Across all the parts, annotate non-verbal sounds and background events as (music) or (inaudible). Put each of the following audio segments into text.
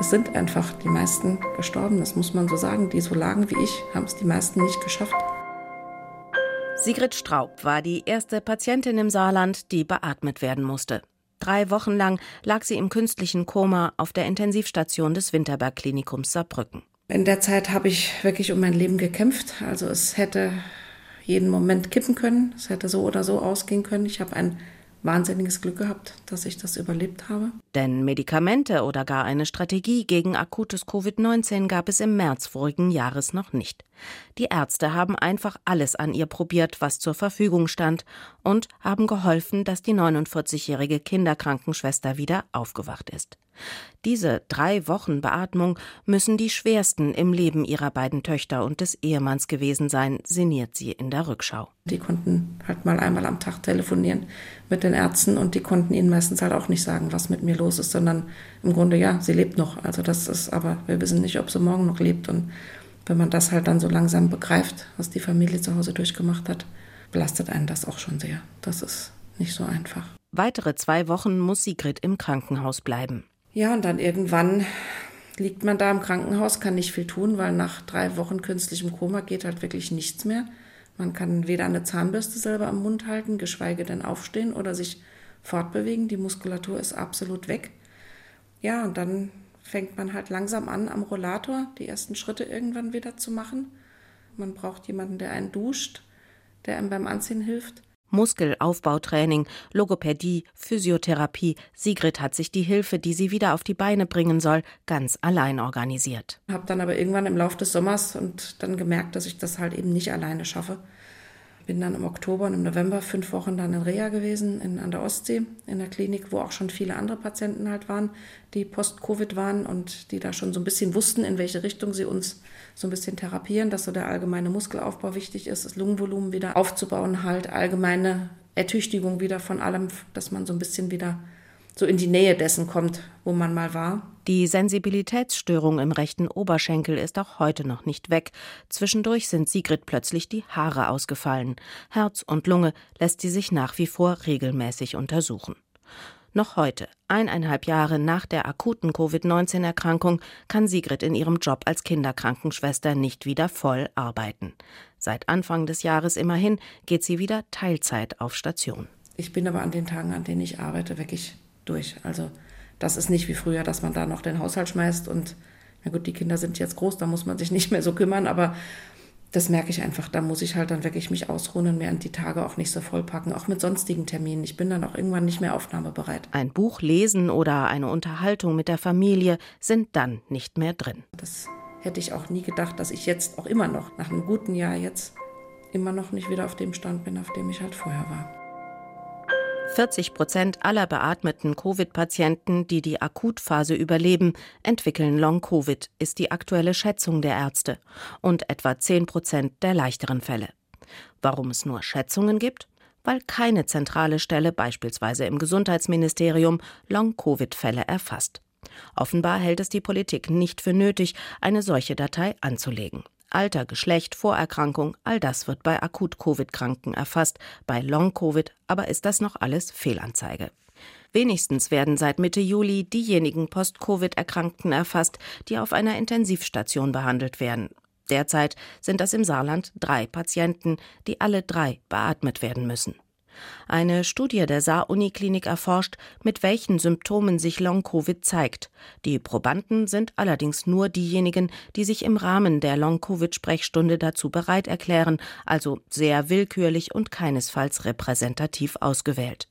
Es sind einfach die meisten gestorben, das muss man so sagen. Die so lagen wie ich, haben es die meisten nicht geschafft. Sigrid Straub war die erste Patientin im Saarland, die beatmet werden musste. Drei Wochen lang lag sie im künstlichen Koma auf der Intensivstation des Winterberg-Klinikums Saarbrücken. In der Zeit habe ich wirklich um mein Leben gekämpft. Also es hätte jeden Moment kippen können. Es hätte so oder so ausgehen können. Ich habe ein wahnsinniges Glück gehabt, dass ich das überlebt habe. Denn Medikamente oder gar eine Strategie gegen akutes Covid-19 gab es im März vorigen Jahres noch nicht. Die Ärzte haben einfach alles an ihr probiert, was zur Verfügung stand, und haben geholfen, dass die 49-jährige Kinderkrankenschwester wieder aufgewacht ist. Diese drei Wochen Beatmung müssen die schwersten im Leben ihrer beiden Töchter und des Ehemanns gewesen sein, sinniert sie in der Rückschau. Die konnten halt mal einmal am Tag telefonieren mit den Ärzten und die konnten ihnen meistens halt auch nicht sagen, was mit mir los ist, sondern im Grunde ja, sie lebt noch. Also das ist, aber wir wissen nicht, ob sie morgen noch lebt und wenn man das halt dann so langsam begreift, was die Familie zu Hause durchgemacht hat, belastet einen das auch schon sehr. Das ist nicht so einfach. Weitere zwei Wochen muss Sigrid im Krankenhaus bleiben. Ja, und dann irgendwann liegt man da im Krankenhaus, kann nicht viel tun, weil nach drei Wochen künstlichem Koma geht halt wirklich nichts mehr. Man kann weder eine Zahnbürste selber am Mund halten, geschweige denn aufstehen oder sich fortbewegen. Die Muskulatur ist absolut weg. Ja, und dann fängt man halt langsam an, am Rollator die ersten Schritte irgendwann wieder zu machen. Man braucht jemanden, der einen duscht, der einem beim Anziehen hilft. Muskelaufbautraining, Logopädie, Physiotherapie. Sigrid hat sich die Hilfe, die sie wieder auf die Beine bringen soll, ganz allein organisiert. Habe dann aber irgendwann im Laufe des Sommers und dann gemerkt, dass ich das halt eben nicht alleine schaffe bin dann im Oktober und im November fünf Wochen dann in Reha gewesen, in, an der Ostsee, in der Klinik, wo auch schon viele andere Patienten halt waren, die post-Covid waren und die da schon so ein bisschen wussten, in welche Richtung sie uns so ein bisschen therapieren, dass so der allgemeine Muskelaufbau wichtig ist, das Lungenvolumen wieder aufzubauen, halt allgemeine Ertüchtigung wieder von allem, dass man so ein bisschen wieder so in die Nähe dessen kommt, wo man mal war. Die Sensibilitätsstörung im rechten Oberschenkel ist auch heute noch nicht weg. Zwischendurch sind Sigrid plötzlich die Haare ausgefallen. Herz und Lunge lässt sie sich nach wie vor regelmäßig untersuchen. Noch heute, eineinhalb Jahre nach der akuten Covid-19-Erkrankung, kann Sigrid in ihrem Job als Kinderkrankenschwester nicht wieder voll arbeiten. Seit Anfang des Jahres immerhin geht sie wieder Teilzeit auf Station. Ich bin aber an den Tagen, an denen ich arbeite, wirklich durch. Also das ist nicht wie früher, dass man da noch den Haushalt schmeißt und na gut, die Kinder sind jetzt groß, da muss man sich nicht mehr so kümmern, aber das merke ich einfach. Da muss ich halt dann wirklich mich ausruhen und mir an die Tage auch nicht so vollpacken, auch mit sonstigen Terminen. Ich bin dann auch irgendwann nicht mehr aufnahmebereit. Ein Buch lesen oder eine Unterhaltung mit der Familie sind dann nicht mehr drin. Das hätte ich auch nie gedacht, dass ich jetzt auch immer noch, nach einem guten Jahr jetzt, immer noch nicht wieder auf dem Stand bin, auf dem ich halt vorher war. 40 Prozent aller beatmeten Covid-Patienten, die die Akutphase überleben, entwickeln Long-Covid, ist die aktuelle Schätzung der Ärzte, und etwa 10 Prozent der leichteren Fälle. Warum es nur Schätzungen gibt? Weil keine zentrale Stelle, beispielsweise im Gesundheitsministerium, Long-Covid-Fälle erfasst. Offenbar hält es die Politik nicht für nötig, eine solche Datei anzulegen. Alter, Geschlecht, Vorerkrankung, all das wird bei Akut-Covid-Kranken erfasst, bei Long-Covid aber ist das noch alles Fehlanzeige. Wenigstens werden seit Mitte Juli diejenigen Post-Covid-Erkrankten erfasst, die auf einer Intensivstation behandelt werden. Derzeit sind das im Saarland drei Patienten, die alle drei beatmet werden müssen. Eine Studie der Saar-Uniklinik erforscht, mit welchen Symptomen sich Long-Covid zeigt. Die Probanden sind allerdings nur diejenigen, die sich im Rahmen der Long-Covid-Sprechstunde dazu bereit erklären, also sehr willkürlich und keinesfalls repräsentativ ausgewählt.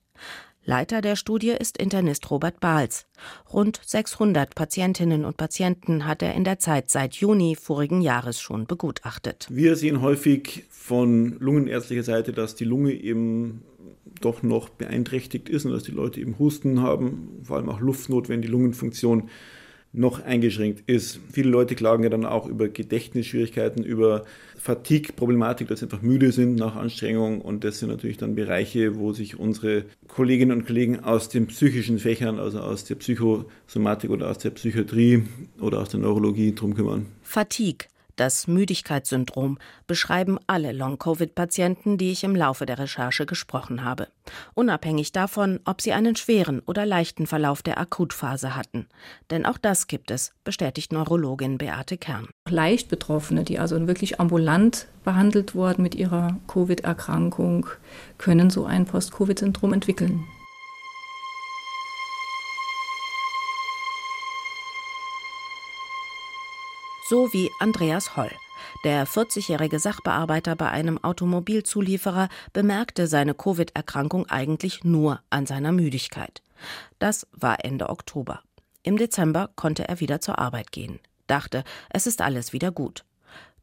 Leiter der Studie ist Internist Robert Bahls. Rund 600 Patientinnen und Patienten hat er in der Zeit seit Juni vorigen Jahres schon begutachtet. Wir sehen häufig von lungenärztlicher Seite, dass die Lunge eben doch noch beeinträchtigt ist und dass die Leute eben Husten haben, vor allem auch Luftnot, wenn die Lungenfunktion noch eingeschränkt ist. Viele Leute klagen ja dann auch über Gedächtnisschwierigkeiten, über Fatigue-Problematik, dass sie einfach müde sind nach Anstrengung. Und das sind natürlich dann Bereiche, wo sich unsere Kolleginnen und Kollegen aus den psychischen Fächern, also aus der Psychosomatik oder aus der Psychiatrie oder aus der Neurologie drum kümmern. Fatigue Das Müdigkeitssyndrom beschreiben alle Long-Covid-Patienten, die ich im Laufe der Recherche gesprochen habe. Unabhängig davon, ob sie einen schweren oder leichten Verlauf der Akutphase hatten. Denn auch das gibt es, bestätigt Neurologin Beate Kern. Leicht Betroffene, die also wirklich ambulant behandelt wurden mit ihrer Covid-Erkrankung, können so ein Post-Covid-Syndrom entwickeln. So wie Andreas Holl. Der 40-jährige Sachbearbeiter bei einem Automobilzulieferer bemerkte seine Covid-Erkrankung eigentlich nur an seiner Müdigkeit. Das war Ende Oktober. Im Dezember konnte er wieder zur Arbeit gehen, dachte, es ist alles wieder gut.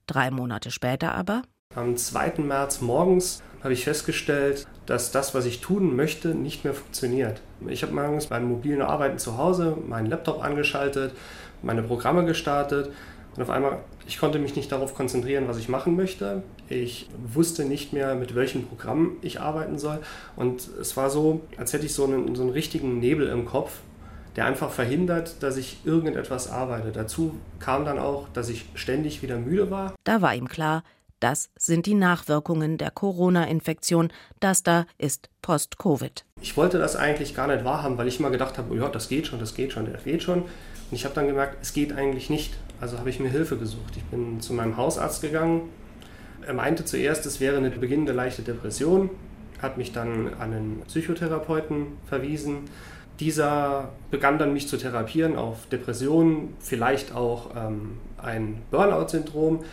Drei Monate später aber. Am 2. März morgens habe ich festgestellt, dass das, was ich tun möchte, nicht mehr funktioniert. Ich habe morgens beim mobilen Arbeiten zu Hause meinen Laptop angeschaltet, meine Programme gestartet und auf einmal, ich konnte mich nicht darauf konzentrieren, was ich machen möchte. Ich wusste nicht mehr, mit welchem Programm ich arbeiten soll. Und es war so, als hätte ich so einen, so einen richtigen Nebel im Kopf, der einfach verhindert, dass ich irgendetwas arbeite. Dazu kam dann auch, dass ich ständig wieder müde war. Da war ihm klar, das sind die Nachwirkungen der Corona-Infektion. Das da ist Post-Covid. Ich wollte das eigentlich gar nicht wahrhaben, weil ich immer gedacht habe, oh ja, das geht schon, das geht schon, das geht schon. Und ich habe dann gemerkt, es geht eigentlich nicht. Also habe ich mir Hilfe gesucht. Ich bin zu meinem Hausarzt gegangen. Er meinte zuerst, es wäre eine beginnende leichte Depression, hat mich dann an einen Psychotherapeuten verwiesen. Dieser begann dann mich zu therapieren auf Depressionen, vielleicht auch ähm, ein Burnout-Syndrom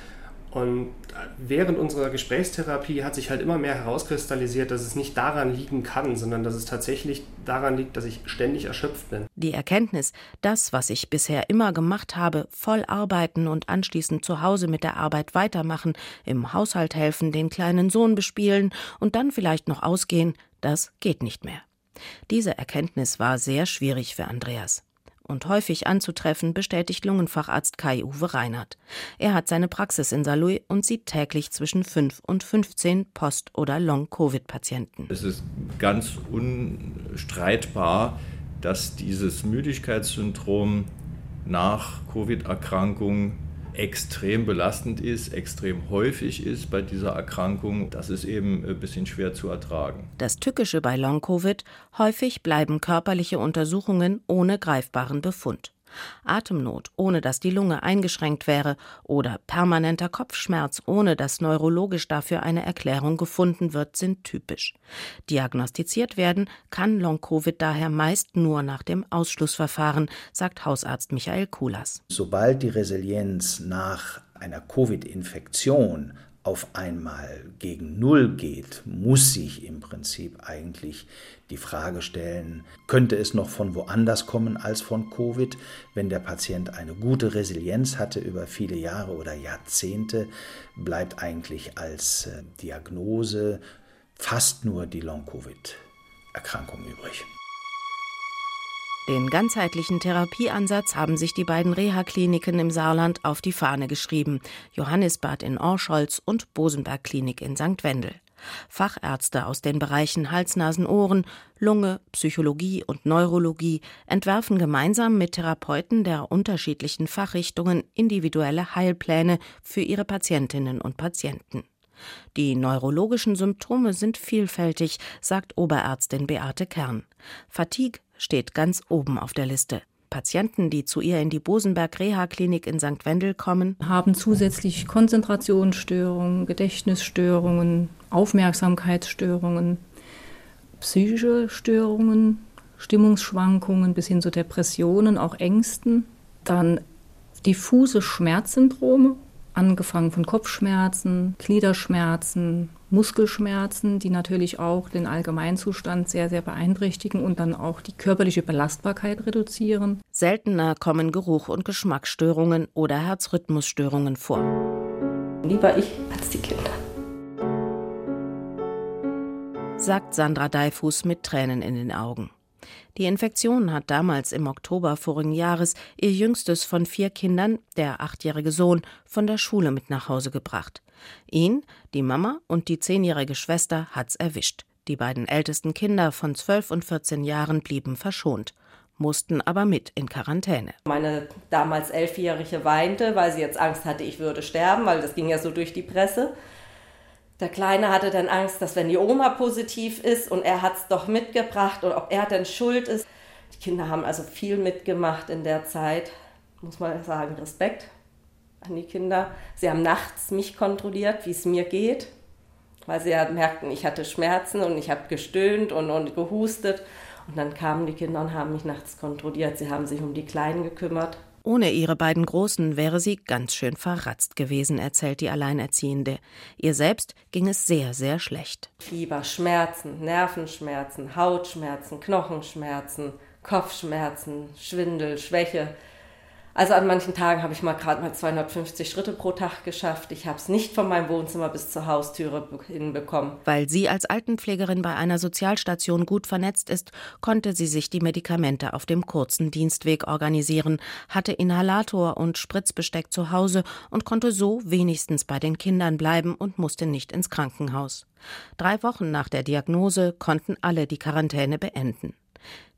und während unserer Gesprächstherapie hat sich halt immer mehr herauskristallisiert, dass es nicht daran liegen kann, sondern dass es tatsächlich daran liegt, dass ich ständig erschöpft bin. Die Erkenntnis, das, was ich bisher immer gemacht habe, voll arbeiten und anschließend zu Hause mit der Arbeit weitermachen, im Haushalt helfen, den kleinen Sohn bespielen und dann vielleicht noch ausgehen, das geht nicht mehr. Diese Erkenntnis war sehr schwierig für Andreas und häufig anzutreffen, bestätigt Lungenfacharzt Kai-Uwe Reinhardt. Er hat seine Praxis in Saarlouis und sieht täglich zwischen 5 und 15 Post- oder Long-Covid-Patienten. Es ist ganz unstreitbar, dass dieses Müdigkeitssyndrom nach Covid-Erkrankung extrem belastend ist, extrem häufig ist bei dieser Erkrankung, das ist eben ein bisschen schwer zu ertragen. Das Tückische bei Long-Covid, häufig bleiben körperliche Untersuchungen ohne greifbaren Befund. Atemnot, ohne dass die Lunge eingeschränkt wäre, oder permanenter Kopfschmerz, ohne dass neurologisch dafür eine Erklärung gefunden wird, sind typisch. Diagnostiziert werden kann Long-Covid daher meist nur nach dem Ausschlussverfahren, sagt Hausarzt Michael Kulas. Sobald die Resilienz nach einer Covid-Infektion auf einmal gegen Null geht, muss sich im Prinzip eigentlich die Frage stellen, könnte es noch von woanders kommen als von Covid? Wenn der Patient eine gute Resilienz hatte über viele Jahre oder Jahrzehnte, bleibt eigentlich als äh, Diagnose fast nur die Long-Covid-Erkrankung übrig. Den ganzheitlichen Therapieansatz haben sich die beiden Reha-Kliniken im Saarland auf die Fahne geschrieben: Johannisbad in Orscholz und Bosenberg-Klinik in St. Wendel. Fachärzte aus den Bereichen Hals, Nasen, Ohren, Lunge, Psychologie und Neurologie entwerfen gemeinsam mit Therapeuten der unterschiedlichen Fachrichtungen individuelle Heilpläne für ihre Patientinnen und Patienten. Die neurologischen Symptome sind vielfältig, sagt Oberärztin Beate Kern. Fatigue, steht ganz oben auf der Liste. Patienten, die zu ihr in die Bosenberg Reha Klinik in St. Wendel kommen, haben zusätzlich Konzentrationsstörungen, Gedächtnisstörungen, Aufmerksamkeitsstörungen, psychische Störungen, Stimmungsschwankungen bis hin zu Depressionen, auch Ängsten, dann diffuse Schmerzsyndrome, angefangen von Kopfschmerzen, Gliederschmerzen, Muskelschmerzen, die natürlich auch den Allgemeinzustand sehr, sehr beeinträchtigen und dann auch die körperliche Belastbarkeit reduzieren. Seltener kommen Geruch- und Geschmacksstörungen oder Herzrhythmusstörungen vor. Lieber ich als die Kinder. Sagt Sandra Deifuß mit Tränen in den Augen. Die Infektion hat damals im Oktober vorigen Jahres ihr jüngstes von vier Kindern, der achtjährige Sohn, von der Schule mit nach Hause gebracht. Ihn, die Mama und die zehnjährige Schwester hat's erwischt. Die beiden ältesten Kinder von zwölf und vierzehn Jahren blieben verschont. mussten aber mit in Quarantäne. Meine damals Elfjährige weinte, weil sie jetzt Angst hatte, ich würde sterben, weil das ging ja so durch die Presse. Der Kleine hatte dann Angst, dass wenn die Oma positiv ist und er hat es doch mitgebracht und ob er denn schuld ist. Die Kinder haben also viel mitgemacht in der Zeit, muss man sagen, Respekt an die Kinder. Sie haben nachts mich kontrolliert, wie es mir geht, weil sie ja merkten, ich hatte Schmerzen und ich habe gestöhnt und, und gehustet. Und dann kamen die Kinder und haben mich nachts kontrolliert. Sie haben sich um die Kleinen gekümmert. Ohne ihre beiden Großen wäre sie ganz schön verratzt gewesen, erzählt die Alleinerziehende. Ihr selbst ging es sehr, sehr schlecht. Fieber, Schmerzen, Nervenschmerzen, Hautschmerzen, Knochenschmerzen, Kopfschmerzen, Schwindel, Schwäche. Also an manchen Tagen habe ich mal gerade mal 250 Schritte pro Tag geschafft. Ich habe es nicht von meinem Wohnzimmer bis zur Haustüre hinbekommen. Weil sie als Altenpflegerin bei einer Sozialstation gut vernetzt ist, konnte sie sich die Medikamente auf dem kurzen Dienstweg organisieren, hatte Inhalator und Spritzbesteck zu Hause und konnte so wenigstens bei den Kindern bleiben und musste nicht ins Krankenhaus. Drei Wochen nach der Diagnose konnten alle die Quarantäne beenden.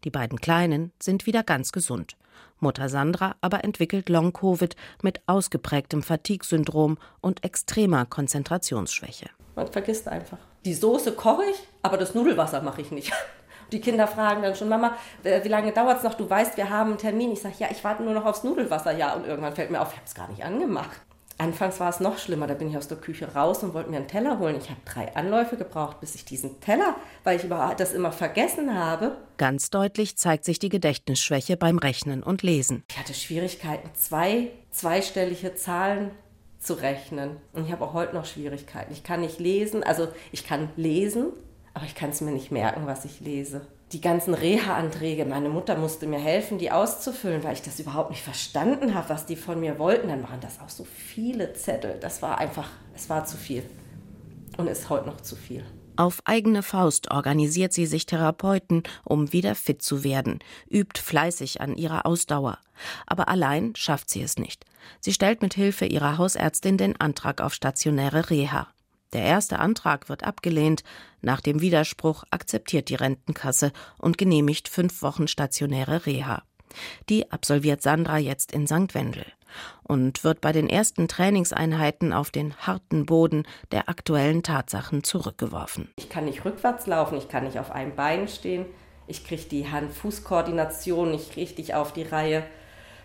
Die beiden Kleinen sind wieder ganz gesund. Mutter Sandra aber entwickelt Long-Covid mit ausgeprägtem Fatigue-Syndrom und extremer Konzentrationsschwäche. Man vergisst einfach. Die Soße koche ich, aber das Nudelwasser mache ich nicht. (laughs) Die Kinder fragen dann schon, Mama, wie lange dauert es noch? Du weißt, wir haben einen Termin. Ich sage, ja, ich warte nur noch aufs Nudelwasser. Ja, und irgendwann fällt mir auf, ich habe es gar nicht angemacht. Anfangs war es noch schlimmer. Da bin ich aus der Küche raus und wollte mir einen Teller holen. Ich habe drei Anläufe gebraucht, bis ich diesen Teller, weil ich das immer vergessen habe. Ganz deutlich zeigt sich die Gedächtnisschwäche beim Rechnen und Lesen. Ich hatte Schwierigkeiten, zwei zweistellige Zahlen zu rechnen. Und ich habe auch heute noch Schwierigkeiten. Ich kann nicht lesen, also ich kann lesen, aber ich kann es mir nicht merken, was ich lese die ganzen Reha-Anträge. Meine Mutter musste mir helfen, die auszufüllen, weil ich das überhaupt nicht verstanden habe, was die von mir wollten. Dann waren das auch so viele Zettel. Das war einfach, es war zu viel. Und ist heute noch zu viel. Auf eigene Faust organisiert sie sich Therapeuten, um wieder fit zu werden, übt fleißig an ihrer Ausdauer. Aber allein schafft sie es nicht. Sie stellt mit Hilfe ihrer Hausärztin den Antrag auf stationäre Reha. Der erste Antrag wird abgelehnt. Nach dem Widerspruch akzeptiert die Rentenkasse und genehmigt fünf Wochen stationäre Reha. Die absolviert Sandra jetzt in St. Wendel und wird bei den ersten Trainingseinheiten auf den harten Boden der aktuellen Tatsachen zurückgeworfen. Ich kann nicht rückwärts laufen, ich kann nicht auf einem Bein stehen, ich kriege die Hand-Fuß-Koordination nicht richtig auf die Reihe.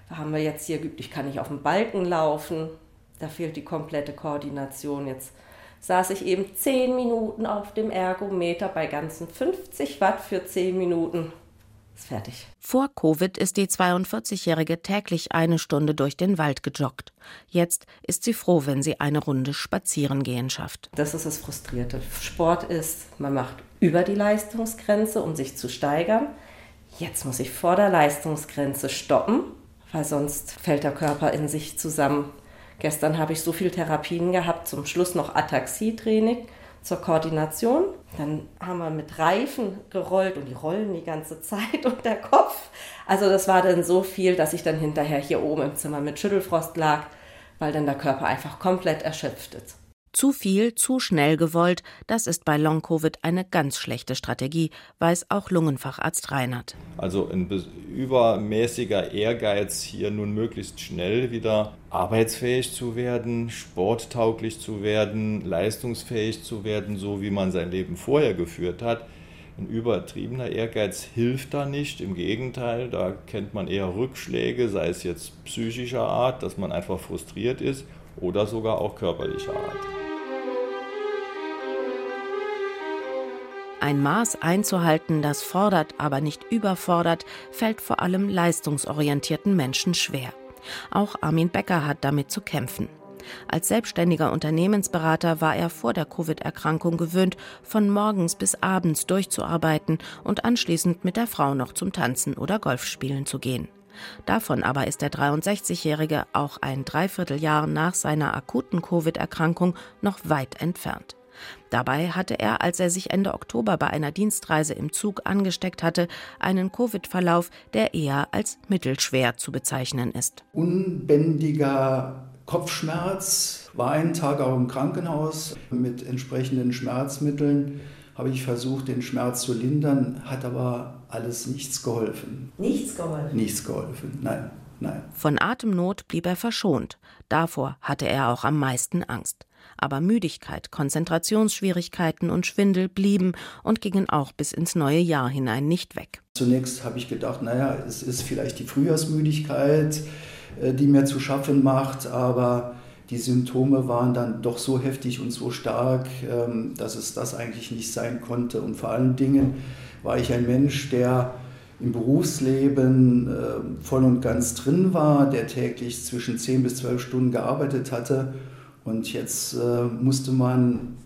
Da haben wir jetzt hier geübt, ich kann nicht auf dem Balken laufen, da fehlt die komplette Koordination jetzt saß ich eben 10 Minuten auf dem Ergometer bei ganzen 50 Watt für 10 Minuten. Ist fertig. Vor Covid ist die 42-Jährige täglich eine Stunde durch den Wald gejoggt. Jetzt ist sie froh, wenn sie eine Runde spazieren gehen schafft. Das ist das Frustrierte. Sport ist, man macht über die Leistungsgrenze, um sich zu steigern. Jetzt muss ich vor der Leistungsgrenze stoppen, weil sonst fällt der Körper in sich zusammen. Gestern habe ich so viele Therapien gehabt, zum Schluss noch Ataxie-Training zur Koordination. Dann haben wir mit Reifen gerollt und die rollen die ganze Zeit (laughs) und der Kopf. Also das war dann so viel, dass ich dann hinterher hier oben im Zimmer mit Schüttelfrost lag, weil dann der Körper einfach komplett erschöpft ist. Zu viel, zu schnell gewollt, das ist bei Long-Covid eine ganz schlechte Strategie, weiß auch Lungenfacharzt Reinhardt. Also ein übermäßiger Ehrgeiz, hier nun möglichst schnell wieder arbeitsfähig zu werden, sporttauglich zu werden, leistungsfähig zu werden, so wie man sein Leben vorher geführt hat. Ein übertriebener Ehrgeiz hilft da nicht. Im Gegenteil, da kennt man eher Rückschläge, sei es jetzt psychischer Art, dass man einfach frustriert ist oder sogar auch körperlicher Art. Ein Maß einzuhalten, das fordert, aber nicht überfordert, fällt vor allem leistungsorientierten Menschen schwer. Auch Armin Becker hat damit zu kämpfen. Als selbstständiger Unternehmensberater war er vor der Covid-Erkrankung gewöhnt, von morgens bis abends durchzuarbeiten und anschließend mit der Frau noch zum Tanzen oder Golfspielen zu gehen. Davon aber ist der 63-Jährige auch ein Dreivierteljahr nach seiner akuten Covid-Erkrankung noch weit entfernt. Dabei hatte er, als er sich Ende Oktober bei einer Dienstreise im Zug angesteckt hatte, einen Covid-Verlauf, der eher als mittelschwer zu bezeichnen ist. Unbändiger Kopfschmerz, war einen Tag auch im Krankenhaus mit entsprechenden Schmerzmitteln habe ich versucht, den Schmerz zu lindern, hat aber alles nichts geholfen. Nichts geholfen? Nichts geholfen, nein, nein. Von Atemnot blieb er verschont. Davor hatte er auch am meisten Angst. Aber Müdigkeit, Konzentrationsschwierigkeiten und Schwindel blieben und gingen auch bis ins neue Jahr hinein nicht weg. Zunächst habe ich gedacht, naja, es ist vielleicht die Frühjahrsmüdigkeit, äh, die mir zu schaffen macht, aber die Symptome waren dann doch so heftig und so stark, ähm, dass es das eigentlich nicht sein konnte. Und vor allen Dingen war ich ein Mensch, der im Berufsleben äh, voll und ganz drin war, der täglich zwischen 10 bis 12 Stunden gearbeitet hatte. Und jetzt äh, musste man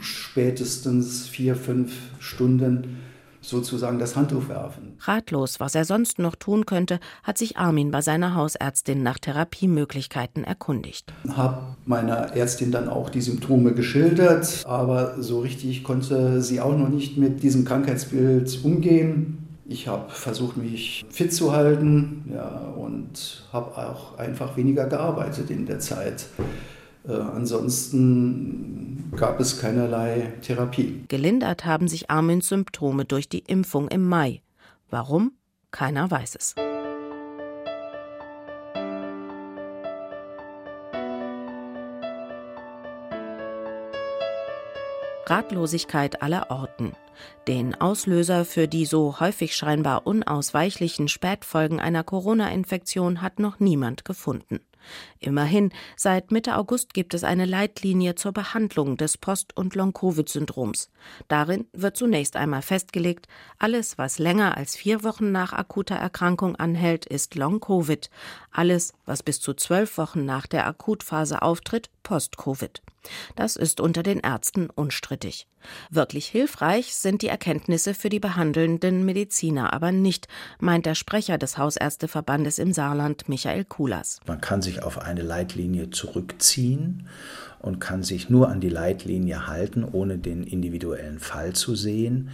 spätestens vier, fünf Stunden sozusagen das Handtuch werfen. Ratlos, was er sonst noch tun könnte, hat sich Armin bei seiner Hausärztin nach Therapiemöglichkeiten erkundigt. Habe meiner Ärztin dann auch die Symptome geschildert, aber so richtig konnte sie auch noch nicht mit diesem Krankheitsbild umgehen. Ich habe versucht, mich fit zu halten ja, und habe auch einfach weniger gearbeitet in der Zeit. Äh, ansonsten gab es keinerlei Therapie. Gelindert haben sich Armins Symptome durch die Impfung im Mai. Warum? Keiner weiß es. Ratlosigkeit aller Orten. Den Auslöser für die so häufig scheinbar unausweichlichen Spätfolgen einer Corona-Infektion hat noch niemand gefunden. Immerhin, seit Mitte August gibt es eine Leitlinie zur Behandlung des Post- und Long-Covid-Syndroms. Darin wird zunächst einmal festgelegt, alles, was länger als vier Wochen nach akuter Erkrankung anhält, ist Long-Covid. Alles, was bis zu zwölf Wochen nach der Akutphase auftritt, Post-Covid. Das ist unter den Ärzten unstrittig. Wirklich hilfreich sind die Erkenntnisse für die behandelnden Mediziner aber nicht, meint der Sprecher des Hausärzteverbandes im Saarland, Michael Kulas. Man kann sich auf eine Leitlinie zurückziehen und kann sich nur an die Leitlinie halten, ohne den individuellen Fall zu sehen.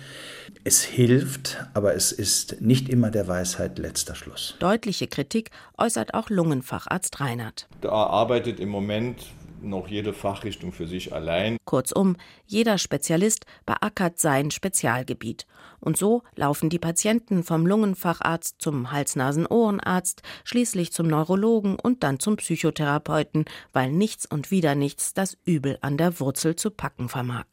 Es hilft, aber es ist nicht immer der Weisheit letzter Schluss. Deutliche Kritik äußert auch Lungenfacharzt Reinhardt. Da arbeitet im Moment noch jede Fachrichtung für sich allein. Kurzum, jeder Spezialist beackert sein Spezialgebiet. Und so laufen die Patienten vom Lungenfacharzt zum Hals-Nasen-Ohrenarzt, schließlich zum Neurologen und dann zum Psychotherapeuten, weil nichts und wieder nichts das Übel an der Wurzel zu packen vermag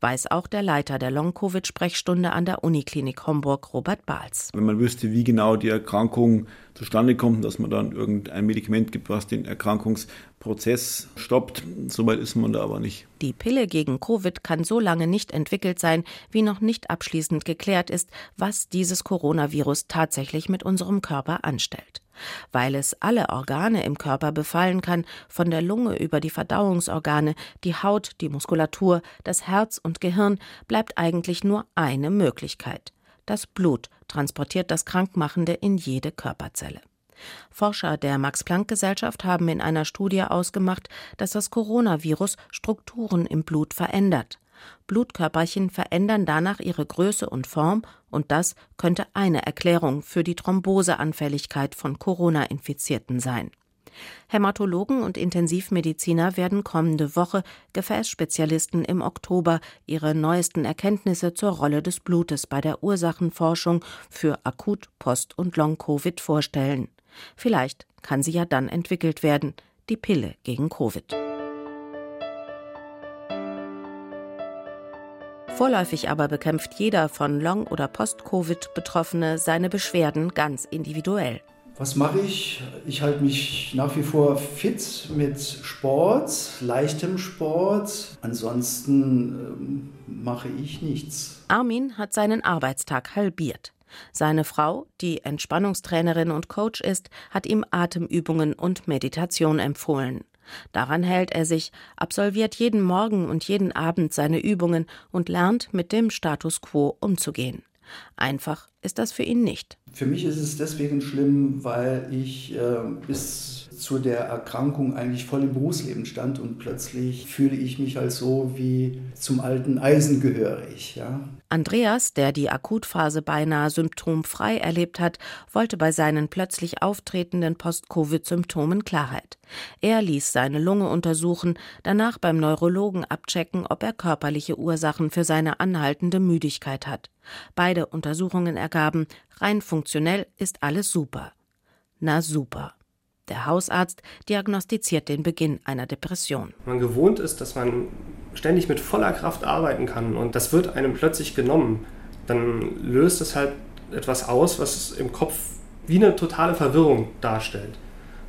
weiß auch der Leiter der Long-Covid-Sprechstunde an der Uniklinik Homburg, Robert Bahls. Wenn man wüsste, wie genau die Erkrankung zustande kommt, dass man dann irgendein Medikament gibt, was den Erkrankungsprozess stoppt, soweit ist man da aber nicht. Die Pille gegen Covid kann so lange nicht entwickelt sein, wie noch nicht abschließend geklärt ist, was dieses Coronavirus tatsächlich mit unserem Körper anstellt weil es alle Organe im Körper befallen kann, von der Lunge über die Verdauungsorgane, die Haut, die Muskulatur, das Herz und Gehirn, bleibt eigentlich nur eine Möglichkeit. Das Blut transportiert das Krankmachende in jede Körperzelle. Forscher der Max Planck Gesellschaft haben in einer Studie ausgemacht, dass das Coronavirus Strukturen im Blut verändert. Blutkörperchen verändern danach ihre Größe und Form, und das könnte eine Erklärung für die Thromboseanfälligkeit von Corona-Infizierten sein. Hämatologen und Intensivmediziner werden kommende Woche Gefäßspezialisten im Oktober ihre neuesten Erkenntnisse zur Rolle des Blutes bei der Ursachenforschung für Akut-, Post- und Long-Covid vorstellen. Vielleicht kann sie ja dann entwickelt werden, die Pille gegen Covid. Vorläufig aber bekämpft jeder von Long- oder Post-Covid Betroffene seine Beschwerden ganz individuell. Was mache ich? Ich halte mich nach wie vor fit mit Sport, leichtem Sport. Ansonsten äh, mache ich nichts. Armin hat seinen Arbeitstag halbiert. Seine Frau, die Entspannungstrainerin und Coach ist, hat ihm Atemübungen und Meditation empfohlen. Daran hält er sich, absolviert jeden Morgen und jeden Abend seine Übungen und lernt, mit dem Status quo umzugehen. Einfach ist das für ihn nicht. Für mich ist es deswegen schlimm, weil ich äh, bis zu der Erkrankung eigentlich voll im Berufsleben stand und plötzlich fühle ich mich halt so wie zum alten Eisen gehörig. Ja. Andreas, der die Akutphase beinahe symptomfrei erlebt hat, wollte bei seinen plötzlich auftretenden Post-Covid-Symptomen Klarheit. Er ließ seine Lunge untersuchen, danach beim Neurologen abchecken, ob er körperliche Ursachen für seine anhaltende Müdigkeit hat. Beide Untersuchungen ergaben, rein funktionell ist alles super. Na super. Der Hausarzt diagnostiziert den Beginn einer Depression. Man gewohnt ist, dass man ständig mit voller Kraft arbeiten kann und das wird einem plötzlich genommen, dann löst es halt etwas aus, was im Kopf wie eine totale Verwirrung darstellt.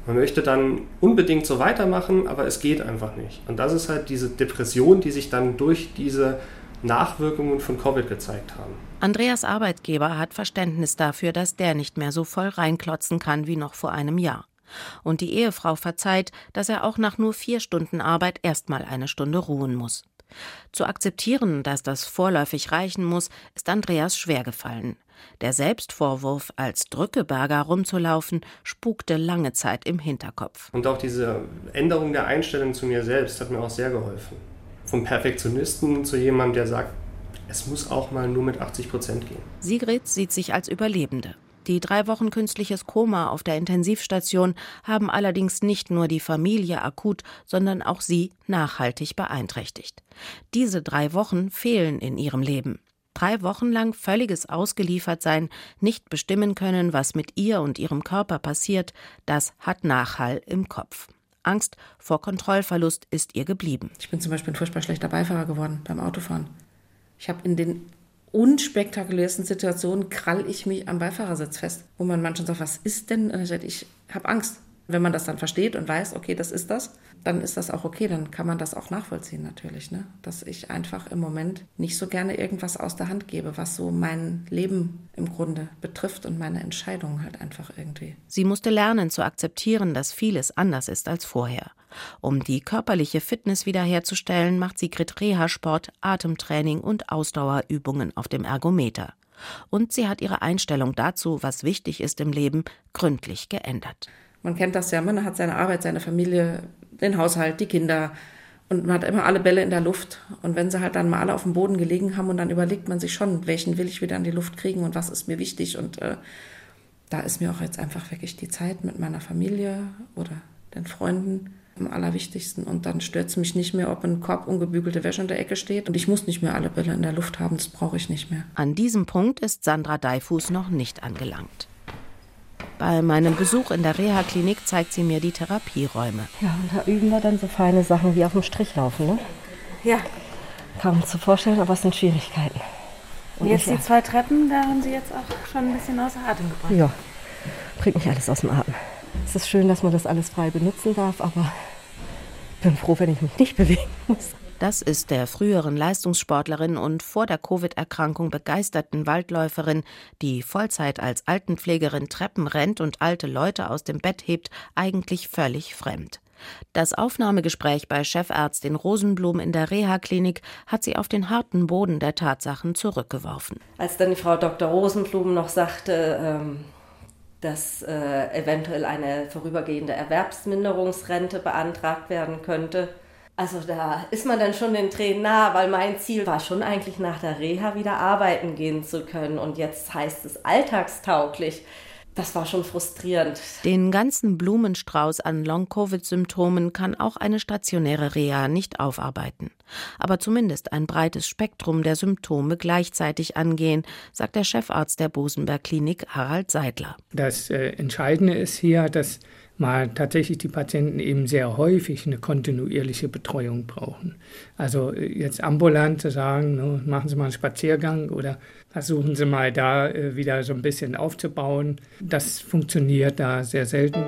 Man möchte dann unbedingt so weitermachen, aber es geht einfach nicht. Und das ist halt diese Depression, die sich dann durch diese Nachwirkungen von Covid gezeigt haben. Andreas Arbeitgeber hat Verständnis dafür, dass der nicht mehr so voll reinklotzen kann wie noch vor einem Jahr. Und die Ehefrau verzeiht, dass er auch nach nur vier Stunden Arbeit erstmal eine Stunde ruhen muss. Zu akzeptieren, dass das vorläufig reichen muss, ist Andreas schwer gefallen. Der Selbstvorwurf, als Drückeberger rumzulaufen, spukte lange Zeit im Hinterkopf. Und auch diese Änderung der Einstellung zu mir selbst hat mir auch sehr geholfen. Vom Perfektionisten zu jemandem, der sagt, es muss auch mal nur mit 80 Prozent gehen. Sigrid sieht sich als Überlebende. Die drei Wochen künstliches Koma auf der Intensivstation haben allerdings nicht nur die Familie akut, sondern auch sie nachhaltig beeinträchtigt. Diese drei Wochen fehlen in ihrem Leben. Drei Wochen lang völliges Ausgeliefertsein, nicht bestimmen können, was mit ihr und ihrem Körper passiert, das hat Nachhall im Kopf. Angst vor Kontrollverlust ist ihr geblieben. Ich bin zum Beispiel ein furchtbar schlechter Beifahrer geworden beim Autofahren. Ich habe in den unspektakulärsten Situationen krall ich mich am Beifahrersitz fest, wo man manchmal sagt, was ist denn? Und ich sage, ich habe Angst. Wenn man das dann versteht und weiß, okay, das ist das, dann ist das auch okay, dann kann man das auch nachvollziehen natürlich, ne? dass ich einfach im Moment nicht so gerne irgendwas aus der Hand gebe, was so mein Leben im Grunde betrifft und meine Entscheidungen halt einfach irgendwie. Sie musste lernen zu akzeptieren, dass vieles anders ist als vorher. Um die körperliche Fitness wiederherzustellen, macht Sigrid Reha-Sport, Atemtraining und Ausdauerübungen auf dem Ergometer. Und sie hat ihre Einstellung dazu, was wichtig ist im Leben, gründlich geändert. Man kennt das ja, man hat seine Arbeit, seine Familie, den Haushalt, die Kinder und man hat immer alle Bälle in der Luft. Und wenn sie halt dann mal alle auf dem Boden gelegen haben und dann überlegt man sich schon, welchen will ich wieder in die Luft kriegen und was ist mir wichtig. Und äh, da ist mir auch jetzt einfach wirklich die Zeit mit meiner Familie oder den Freunden am allerwichtigsten. Und dann stört es mich nicht mehr, ob ein Korb ungebügelte Wäsche in der Ecke steht. Und ich muss nicht mehr alle Bälle in der Luft haben, das brauche ich nicht mehr. An diesem Punkt ist Sandra Deifuß noch nicht angelangt. Bei meinem Besuch in der Reha-Klinik zeigt sie mir die Therapieräume. Ja, und da üben wir dann so feine Sachen wie auf dem Strich laufen, ne? Ja. Kaum zu vorstellen, aber es sind Schwierigkeiten. Und jetzt die zwei Treppen, da haben Sie jetzt auch schon ein bisschen außer Atem gebracht. Ja, bringt mich alles aus dem Atem. Es ist schön, dass man das alles frei benutzen darf, aber ich bin froh, wenn ich mich nicht (laughs) bewegen muss. Das ist der früheren Leistungssportlerin und vor der Covid-Erkrankung begeisterten Waldläuferin, die Vollzeit als Altenpflegerin Treppen rennt und alte Leute aus dem Bett hebt, eigentlich völlig fremd. Das Aufnahmegespräch bei Chefärztin Rosenblum in der Reha-Klinik hat sie auf den harten Boden der Tatsachen zurückgeworfen. Als dann die Frau Dr. Rosenblum noch sagte, ähm, dass äh, eventuell eine vorübergehende Erwerbsminderungsrente beantragt werden könnte, also da ist man dann schon den Tränen nah, weil mein Ziel war schon eigentlich nach der Reha wieder arbeiten gehen zu können. Und jetzt heißt es alltagstauglich. Das war schon frustrierend. Den ganzen Blumenstrauß an Long-Covid-Symptomen kann auch eine stationäre Reha nicht aufarbeiten. Aber zumindest ein breites Spektrum der Symptome gleichzeitig angehen, sagt der Chefarzt der Bosenberg Klinik Harald Seidler. Das äh, Entscheidende ist hier, dass mal tatsächlich die Patienten eben sehr häufig eine kontinuierliche Betreuung brauchen. Also äh, jetzt ambulant zu sagen, ne, machen Sie mal einen Spaziergang oder versuchen Sie mal da äh, wieder so ein bisschen aufzubauen, das funktioniert da sehr selten.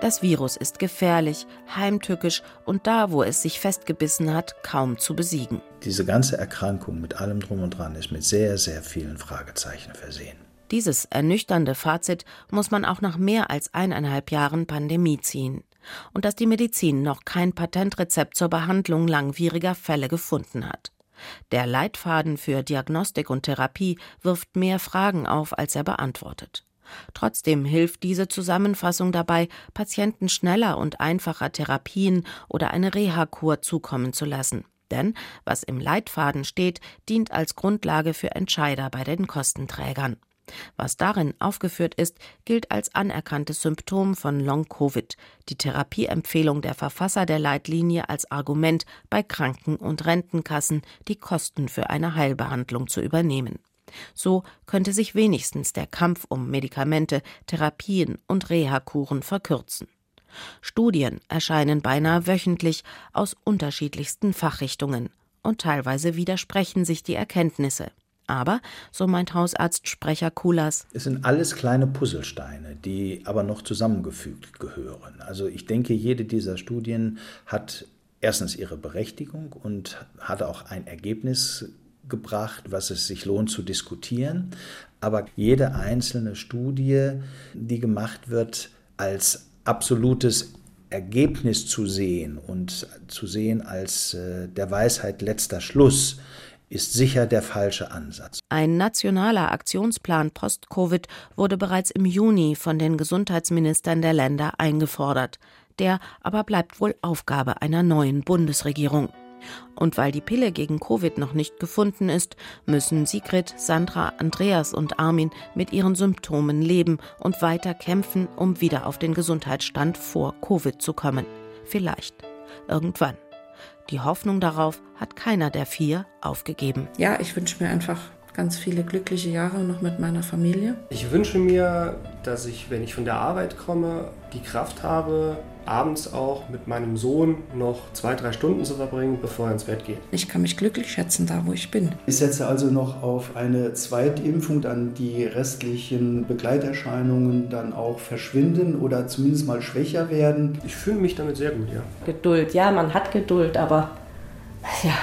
Das Virus ist gefährlich, heimtückisch und da, wo es sich festgebissen hat, kaum zu besiegen. Diese ganze Erkrankung mit allem drum und dran ist mit sehr, sehr vielen Fragezeichen versehen. Dieses ernüchternde Fazit muss man auch nach mehr als eineinhalb Jahren Pandemie ziehen. Und dass die Medizin noch kein Patentrezept zur Behandlung langwieriger Fälle gefunden hat. Der Leitfaden für Diagnostik und Therapie wirft mehr Fragen auf, als er beantwortet. Trotzdem hilft diese Zusammenfassung dabei, Patienten schneller und einfacher Therapien oder eine Reha-Kur zukommen zu lassen. Denn was im Leitfaden steht, dient als Grundlage für Entscheider bei den Kostenträgern. Was darin aufgeführt ist, gilt als anerkanntes Symptom von Long-Covid, die Therapieempfehlung der Verfasser der Leitlinie als Argument bei Kranken- und Rentenkassen, die Kosten für eine Heilbehandlung zu übernehmen. So könnte sich wenigstens der Kampf um Medikamente, Therapien und Reha-Kuren verkürzen. Studien erscheinen beinahe wöchentlich aus unterschiedlichsten Fachrichtungen und teilweise widersprechen sich die Erkenntnisse. Aber, so meint Hausarzt Sprecher Kulas, es sind alles kleine Puzzlesteine, die aber noch zusammengefügt gehören. Also ich denke, jede dieser Studien hat erstens ihre Berechtigung und hat auch ein Ergebnis gebracht, was es sich lohnt zu diskutieren. Aber jede einzelne Studie, die gemacht wird, als absolutes Ergebnis zu sehen und zu sehen als äh, der Weisheit letzter Schluss, ist sicher der falsche Ansatz. Ein nationaler Aktionsplan Post-Covid wurde bereits im Juni von den Gesundheitsministern der Länder eingefordert. Der aber bleibt wohl Aufgabe einer neuen Bundesregierung. Und weil die Pille gegen Covid noch nicht gefunden ist, müssen Sigrid, Sandra, Andreas und Armin mit ihren Symptomen leben und weiter kämpfen, um wieder auf den Gesundheitsstand vor Covid zu kommen. Vielleicht. Irgendwann. Die Hoffnung darauf hat keiner der vier aufgegeben. Ja, ich wünsche mir einfach ganz viele glückliche Jahre noch mit meiner Familie. Ich wünsche mir, dass ich, wenn ich von der Arbeit komme, die Kraft habe, abends auch mit meinem Sohn noch zwei, drei Stunden zu verbringen, bevor er ins Bett geht. Ich kann mich glücklich schätzen, da wo ich bin. Ich setze also noch auf eine Zweitimpfung, dann die restlichen Begleiterscheinungen dann auch verschwinden oder zumindest mal schwächer werden. Ich fühle mich damit sehr gut, ja. Geduld, ja, man hat Geduld, aber ja,